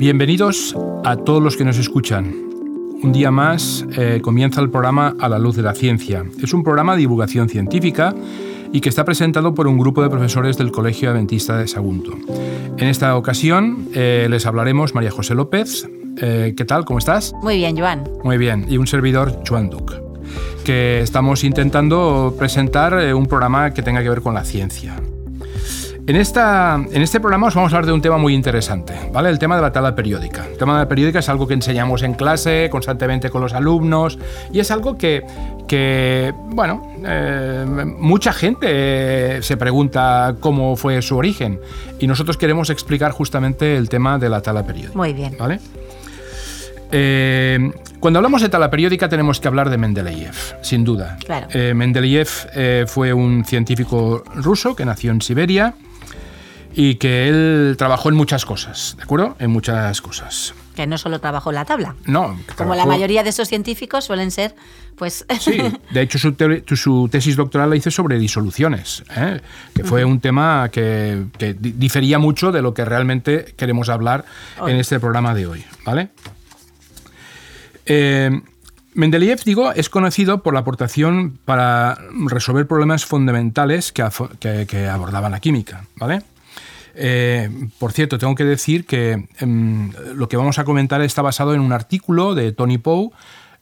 Bienvenidos a todos los que nos escuchan. Un día más eh, comienza el programa A la luz de la ciencia. Es un programa de divulgación científica y que está presentado por un grupo de profesores del Colegio Adventista de Sagunto. En esta ocasión eh, les hablaremos María José López. Eh, ¿Qué tal? ¿Cómo estás? Muy bien, Joan. Muy bien. Y un servidor, Joan Duc. Que estamos intentando presentar un programa que tenga que ver con la ciencia. En, esta, en este programa os vamos a hablar de un tema muy interesante, ¿vale? El tema de la tabla periódica. El tema de la periódica es algo que enseñamos en clase constantemente con los alumnos y es algo que, que bueno, eh, mucha gente se pregunta cómo fue su origen y nosotros queremos explicar justamente el tema de la tabla periódica. Muy bien. ¿Vale? Eh, cuando hablamos de tabla periódica tenemos que hablar de Mendeleev, sin duda. Claro. Eh, Mendeleev fue un científico ruso que nació en Siberia y que él trabajó en muchas cosas, ¿de acuerdo? En muchas cosas. Que no solo trabajó en la tabla. No. Como la mayoría de esos científicos suelen ser, pues... Sí, de hecho su, tesis doctoral la hizo sobre disoluciones, ¿eh? que fue un tema que, difería mucho de lo que realmente queremos hablar en este programa de hoy, ¿vale? Eh, Mendeleev, digo, es conocido por la aportación para resolver problemas fundamentales que, que abordaban la química, ¿vale? Eh, por cierto, tengo que decir que em, lo que vamos a comentar está basado en un artículo de Tony Poe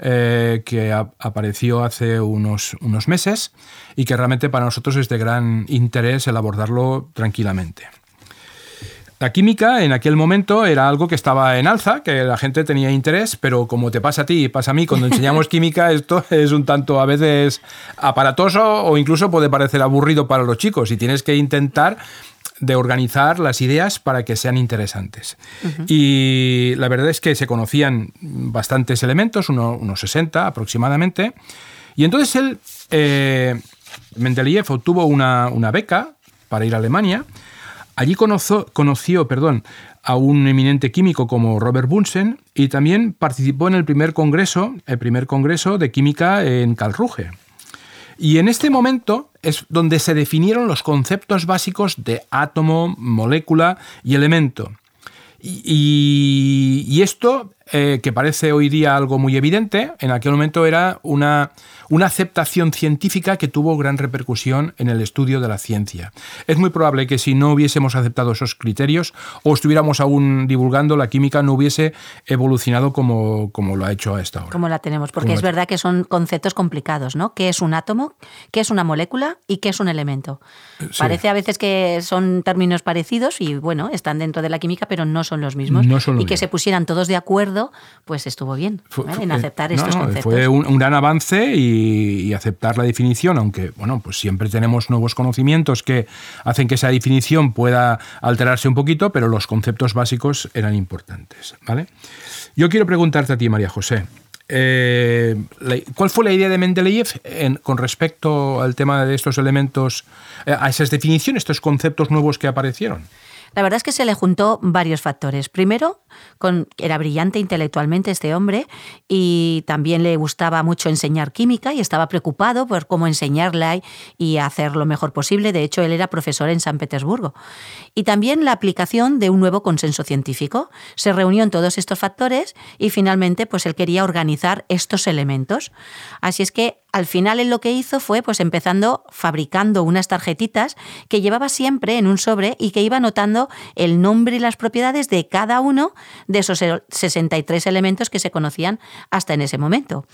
eh, que apareció hace unos, unos meses y que realmente para nosotros es de gran interés el abordarlo tranquilamente. La química en aquel momento era algo que estaba en alza, que la gente tenía interés, pero como te pasa a ti y pasa a mí, cuando enseñamos química esto es un tanto a veces aparatoso o incluso puede parecer aburrido para los chicos y tienes que intentar de organizar las ideas para que sean interesantes. Y la verdad es que se conocían bastantes elementos, unos 60 aproximadamente, y entonces él, eh, Mendeleev, obtuvo una, beca para ir a Alemania. Allí conoció, conoció perdón, a un eminente químico como Robert Bunsen y también participó en el primer congreso, el primer congreso de química en Karlsruhe. Y en este momento es donde se definieron los conceptos básicos de átomo, molécula y elemento. Y, esto, eh, que parece hoy día algo muy evidente, en aquel momento era una una aceptación científica que tuvo gran repercusión en el estudio de la ciencia. Es muy probable que si no hubiésemos aceptado esos criterios o estuviéramos aún divulgando, la química no hubiese evolucionado como, como lo ha hecho a esta hora. Como la tenemos, porque es verdad que son conceptos complicados, ¿no? ¿Qué es un átomo? ¿Qué es una molécula? ¿Y qué es un elemento? Parece a veces que son términos parecidos y, bueno, están dentro de la química, pero no son los mismos. y que se pusieran todos de acuerdo, pues estuvo bien en aceptar estos conceptos. Fue un, un gran avance y y, aceptar la definición, aunque bueno, pues siempre tenemos nuevos conocimientos que hacen que esa definición pueda alterarse un poquito, pero los conceptos básicos eran importantes. ¿vale? Yo quiero preguntarte a ti, María José. Eh, ¿Cuál fue la idea de Mendeleev con respecto al tema de estos elementos, eh, a esas definiciones, estos conceptos nuevos que aparecieron? La verdad es que se le juntó varios factores. Primero, con, era brillante intelectualmente este hombre y también le gustaba mucho enseñar química y estaba preocupado por cómo enseñarla y hacer lo mejor posible. De hecho, él era profesor en San Petersburgo. Y también la aplicación de un nuevo consenso científico. Se reunió en todos estos factores y finalmente pues él quería organizar estos elementos. Así es que al final él lo que hizo fue pues empezando fabricando unas tarjetitas que llevaba siempre en un sobre y que iba anotando el nombre y las propiedades de cada uno de esos 63 elementos que se conocían hasta en ese momento.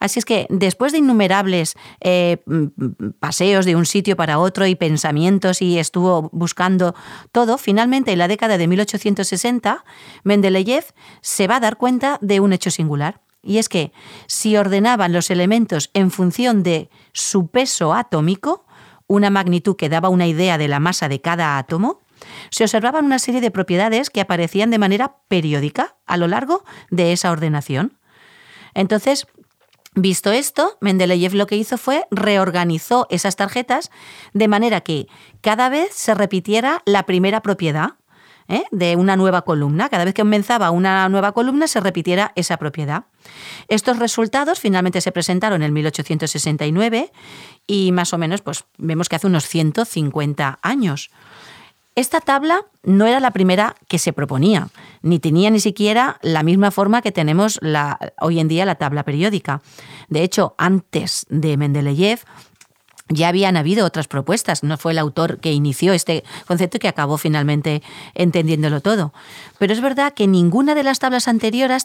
Así es que después de innumerables eh, paseos de un sitio para otro y pensamientos y estuvo buscando todo, finalmente en la década de 1860 Mendeleev se va a dar cuenta de un hecho singular. Y es que si ordenaban los elementos en función de su peso atómico, una magnitud que daba una idea de la masa de cada átomo, se observaban una serie de propiedades que aparecían de manera periódica a lo largo de esa ordenación. Entonces, Visto esto, Mendeleev lo que hizo fue reorganizó esas tarjetas de manera que cada vez se repitiera la primera propiedad. ¿Eh? de una nueva columna. Cada vez que comenzaba una nueva columna se repitiera esa propiedad. Estos resultados finalmente se presentaron en 1869 y más o menos pues, vemos que hace unos 150 años. Esta tabla no era la primera que se proponía, ni tenía ni siquiera la misma forma que tenemos la, hoy en día la tabla periódica. De hecho, antes de Mendeleev, ya habían habido otras propuestas, no fue el autor que inició este concepto y que acabó finalmente entendiéndolo todo. Pero es verdad que ninguna de las tablas anteriores,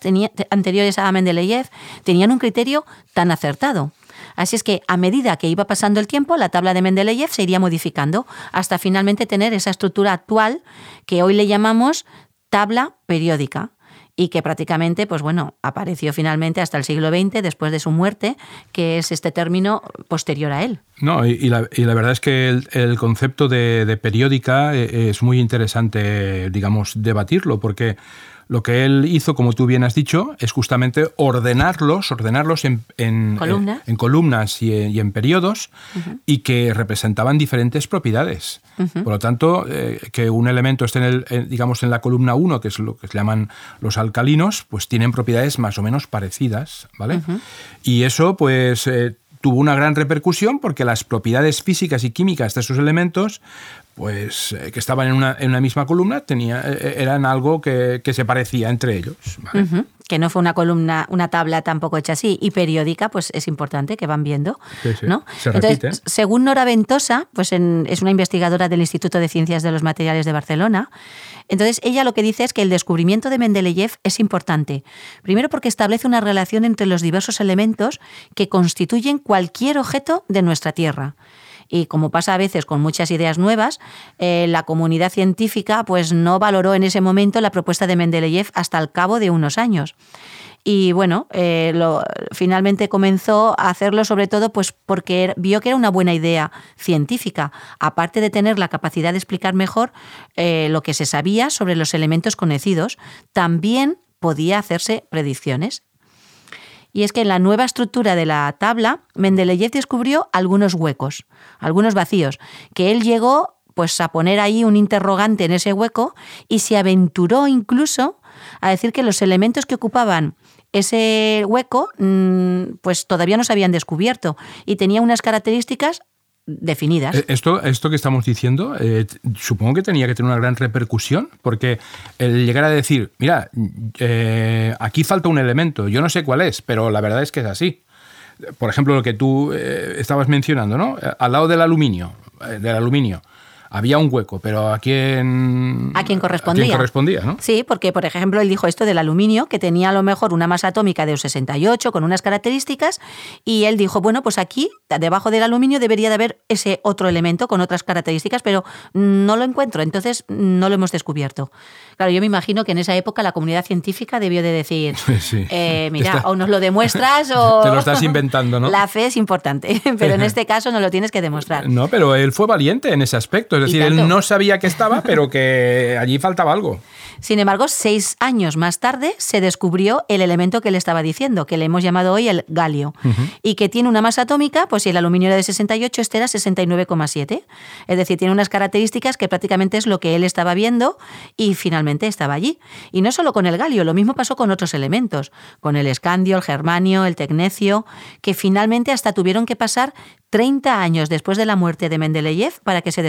anteriores a Mendeleev tenían un criterio tan acertado. Así es que a medida que iba pasando el tiempo, la tabla de Mendeleev se iría modificando hasta finalmente tener esa estructura actual que hoy le llamamos tabla periódica y que prácticamente, pues bueno, apareció finalmente hasta el siglo XX, después de su muerte, que es este término posterior a él. No, y, la, verdad es que el, concepto de, de, periódica eh, es muy interesante, digamos, debatirlo, porque lo que él hizo, como tú bien has dicho, es justamente ordenarlos, ordenarlos en, en, columnas y en, periodos y que representaban diferentes propiedades. Por lo tanto, eh, que un elemento esté en, el, digamos, en la columna 1, que es lo que se llaman los alcalinos, pues tienen propiedades más o menos parecidas, ¿vale? Y eso, pues, eh, tuvo una gran repercusión porque las propiedades físicas y químicas de esos elementos pues eh, que estaban en una, en una, misma columna tenía, eh, eh, eran algo que, se parecía entre ellos. Que no fue una columna, una tabla tampoco hecha así, y periódica, pues es importante que van viendo. ¿no? Entonces, según Nora Ventosa, pues es una investigadora del Instituto de Ciencias de los Materiales de Barcelona, entonces ella lo que dice es que el descubrimiento de Mendeleev es importante. Primero porque establece una relación entre los diversos elementos que constituyen cualquier objeto de nuestra Tierra y como pasa a veces con muchas ideas nuevas, eh, la comunidad científica pues no valoró en ese momento la propuesta de Mendeleev hasta el cabo de unos años. Y bueno, eh, finalmente comenzó a hacerlo sobre todo pues porque vio que era una buena idea científica, aparte de tener la capacidad de explicar mejor eh, lo que se sabía sobre los elementos conocidos, también podía hacerse predicciones y es que en la nueva estructura de la tabla, Mendeleev descubrió algunos huecos, algunos vacíos, que él llegó pues a poner ahí un interrogante en ese hueco y se aventuró incluso a decir que los elementos que ocupaban ese hueco mm, pues todavía no se habían descubierto y tenía unas características definidas. Eh, esto, esto que estamos diciendo, eh, supongo que tenía que tener una gran repercusión, porque el llegar a decir, mira, eh, aquí falta un elemento, yo no sé cuál es, pero la verdad es que es así. Por ejemplo, lo que tú estabas mencionando, ¿no? Al lado del aluminio, del aluminio había un hueco, pero ¿a quién, ¿A quién correspondía? ¿a quién correspondía ¿no? Sí, porque, por ejemplo, él dijo esto del aluminio, que tenía a lo mejor una masa atómica de 68 con unas características, y él dijo, bueno, pues aquí, debajo del aluminio, debería de haber ese otro elemento con otras características, pero no lo encuentro, entonces no lo hemos descubierto. Claro, yo me imagino que en esa época la comunidad científica debió de decir, eh, mira, o nos lo demuestras o... Te lo estás inventando, ¿no? La fe es importante, pero en este caso no lo tienes que demostrar. No, pero él fue valiente en ese aspecto es decir, él no sabía que estaba, pero que allí faltaba algo. Sin embargo, seis años más tarde se descubrió el elemento que le estaba diciendo, que le hemos llamado hoy el galio, y que tiene una masa atómica, pues si el aluminio era de 68, este era 69,7. Es decir, tiene unas características que prácticamente es lo que él estaba viendo y finalmente estaba allí. Y no solo con el galio, lo mismo pasó con otros elementos, con el escandio, el germanio, el tecnecio, que finalmente hasta tuvieron que pasar 30 años después de la muerte de Mendeleev para que se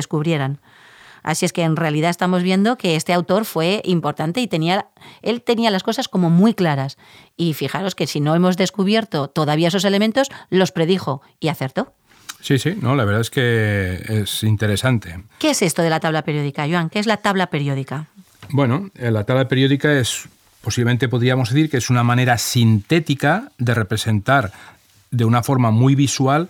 Así es que en realidad estamos viendo que este autor fue importante y tenía, él tenía las cosas como muy claras. Y fijaros que si no hemos descubierto todavía esos elementos, los predijo y acertó. Sí, sí, no, la verdad es que es interesante. ¿Qué es esto de la tabla periódica, Joan? ¿Qué es la tabla periódica? Bueno, eh, la tabla periódica es, posiblemente podríamos decir que es una manera sintética de representar de una forma muy visual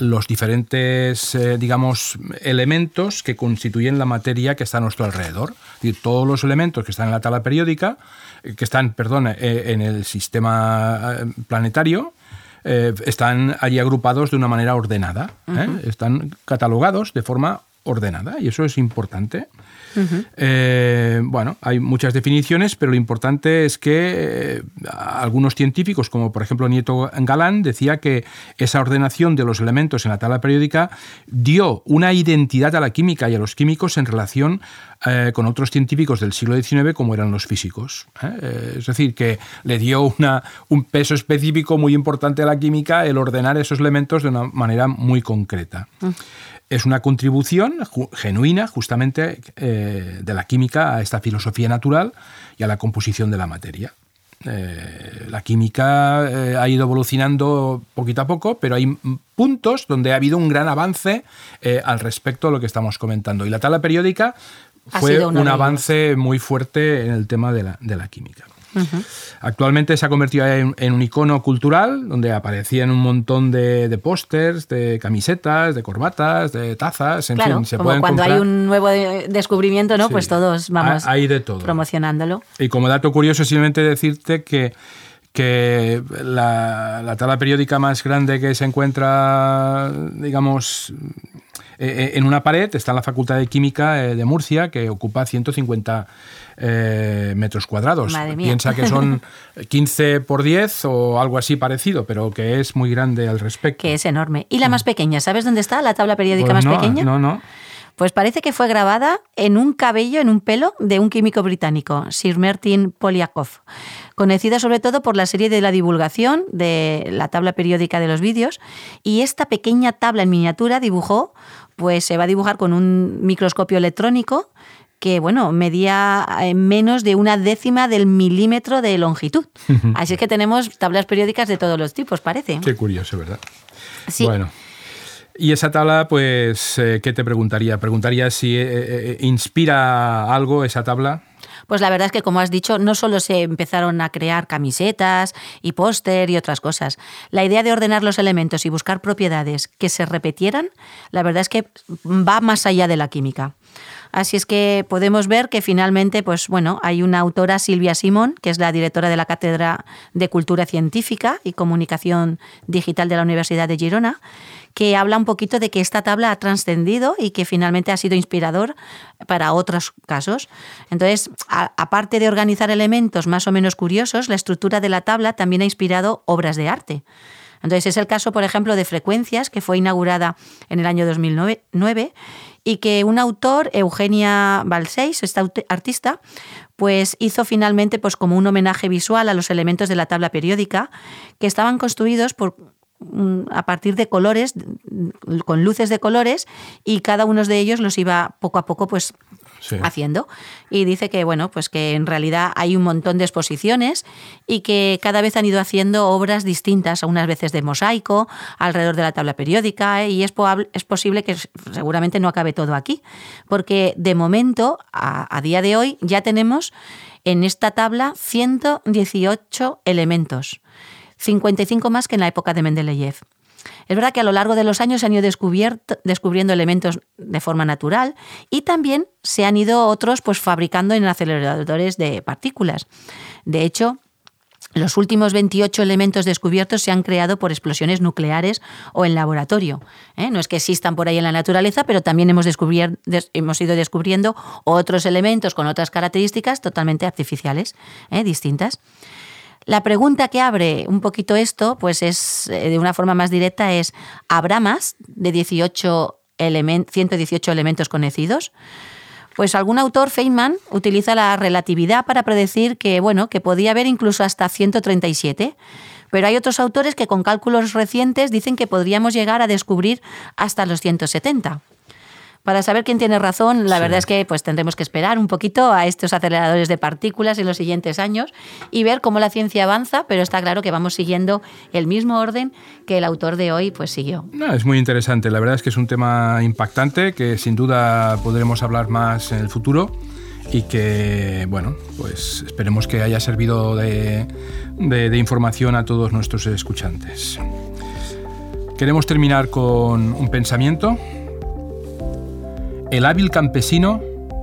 los diferentes, eh, digamos, elementos que constituyen la materia que está a nuestro alrededor. todos los elementos que están en la tabla periódica, eh, que están, perdón, eh, en el sistema planetario, están allí agrupados de una manera ordenada. Están catalogados de forma ordenada y eso es importante. Eh, bueno, hay muchas definiciones, pero lo importante es que eh, algunos científicos, como por ejemplo Nieto Galán, decía que esa ordenación de los elementos en la tabla periódica dio una identidad a la química y a los químicos en relación eh, con otros científicos del siglo XIX como eran los físicos. ¿eh? es decir, que le dio una, un peso específico muy importante a la química el ordenar esos elementos de una manera muy concreta. Mm. Es una contribución genuina justamente de la química a esta filosofía natural y a la composición de la materia. Eh, la química eh, ha ido evolucionando poquito a poco, pero hay puntos donde ha habido un gran avance eh, al respecto de lo que estamos comentando. Y la tabla periódica fue un avance muy fuerte en el tema de la química. Actualmente se ha convertido en, un icono cultural donde aparecían un montón de, de pósters, de camisetas, de corbatas, de tazas, en fin, se como cuando hay un nuevo descubrimiento, ¿no? Pues todos vamos hay de todo. promocionándolo. Y como dato curioso, simplemente decirte que que la, tabla periódica más grande que se encuentra, digamos, eh, eh, en una pared está la Facultad de Química eh, de Murcia, que ocupa 150 metros cuadrados. Piensa que son 15 por 10 o algo así parecido, pero que es muy grande al respecto. Que es enorme. ¿Y la más pequeña? ¿Sabes dónde está la tabla periódica pues más pequeña? No, no. Pues parece que fue grabada en un cabello, en un pelo de un químico británico, Sir Martin Polyakov, conocido sobre todo por la serie de la divulgación de la tabla periódica de los vídeos. Y esta pequeña tabla en miniatura dibujó, pues se va a dibujar con un microscopio electrónico que bueno, medía eh, menos de una décima del milímetro de longitud. Así que tenemos tablas periódicas de todos los tipos, parece. Qué curioso, ¿verdad? Sí. Bueno. Y esa tabla, pues, eh, ¿qué te preguntaría? Preguntaría si eh, eh, inspira algo esa tabla. Pues la verdad es que, como has dicho, no solo se empezaron a crear camisetas y póster y otras cosas. La idea de ordenar los elementos y buscar propiedades que se repetieran, la verdad es que va más allá de la química. Así es que podemos ver que finalmente, pues bueno, hay una autora, Silvia Simón, que es la directora de la Cátedra de Cultura Científica y Comunicación Digital de la Universidad de Girona, que habla un poquito de que esta tabla ha trascendido y que finalmente ha sido inspirador para otros casos. Entonces, aparte de organizar elementos más o menos curiosos, la estructura de la tabla también ha inspirado obras de arte. Entonces, es el caso, por ejemplo, de Frecuencias, que fue inaugurada en el año 2009 y que un autor, Eugenia Balseis, esta artista, pues hizo finalmente pues como un homenaje visual a los elementos de la tabla periódica que estaban construidos por a partir de colores, con luces de colores, y cada uno de ellos los iba poco a poco pues haciendo. Y dice que, bueno, pues que en realidad hay un montón de exposiciones y que cada vez han ido haciendo obras distintas, unas veces de mosaico, alrededor de la tabla periódica, y es, es posible que seguramente no acabe todo aquí, porque de momento, a, a día de hoy, ya tenemos en esta tabla 118 elementos, 55 más que en la época de Mendeleev. Es verdad que a lo largo de los años se han ido descubriendo elementos de forma natural y también se han ido otros pues, fabricando en aceleradores de partículas. De hecho, los últimos 28 elementos descubiertos se han creado por explosiones nucleares o en laboratorio. ¿eh? No es que existan por ahí en la naturaleza, pero también hemos, hemos ido descubriendo otros elementos con otras características totalmente artificiales, ¿eh? distintas. La pregunta que abre un poquito esto, pues es eh, de una forma más directa, es ¿habrá más de 18 118 elementos conocidos? Pues algún autor, Feynman, utiliza la relatividad para predecir que, bueno, que podía haber incluso hasta 137. Pero hay otros autores que con cálculos recientes dicen que podríamos llegar a descubrir hasta los 170. Para saber quién tiene razón, la verdad es que pues tendremos que esperar un poquito a estos aceleradores de partículas en los siguientes años y ver cómo la ciencia avanza, pero está claro que vamos siguiendo el mismo orden que el autor de hoy pues siguió. No, es muy interesante, la verdad es que es un tema impactante que sin duda podremos hablar más en el futuro y que, bueno, pues esperemos que haya servido de, de información a todos nuestros escuchantes. Queremos terminar con un pensamiento el hábil campesino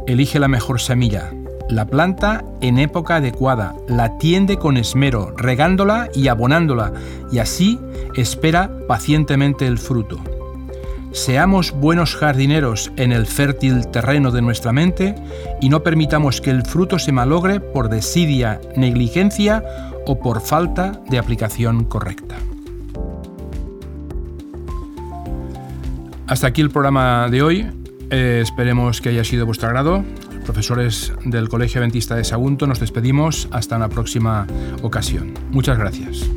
elige la mejor semilla, la planta en época adecuada, la tiende con esmero, regándola y abonándola, y así espera pacientemente el fruto. Seamos buenos jardineros en el fértil terreno de nuestra mente y no permitamos que el fruto se malogre por desidia, negligencia o por falta de aplicación correcta. Hasta aquí el programa de hoy. Eh, esperemos que haya sido vuestro agrado. profesores del Colegio Adventista de Sagunto, nos despedimos hasta una próxima ocasión. Muchas gracias.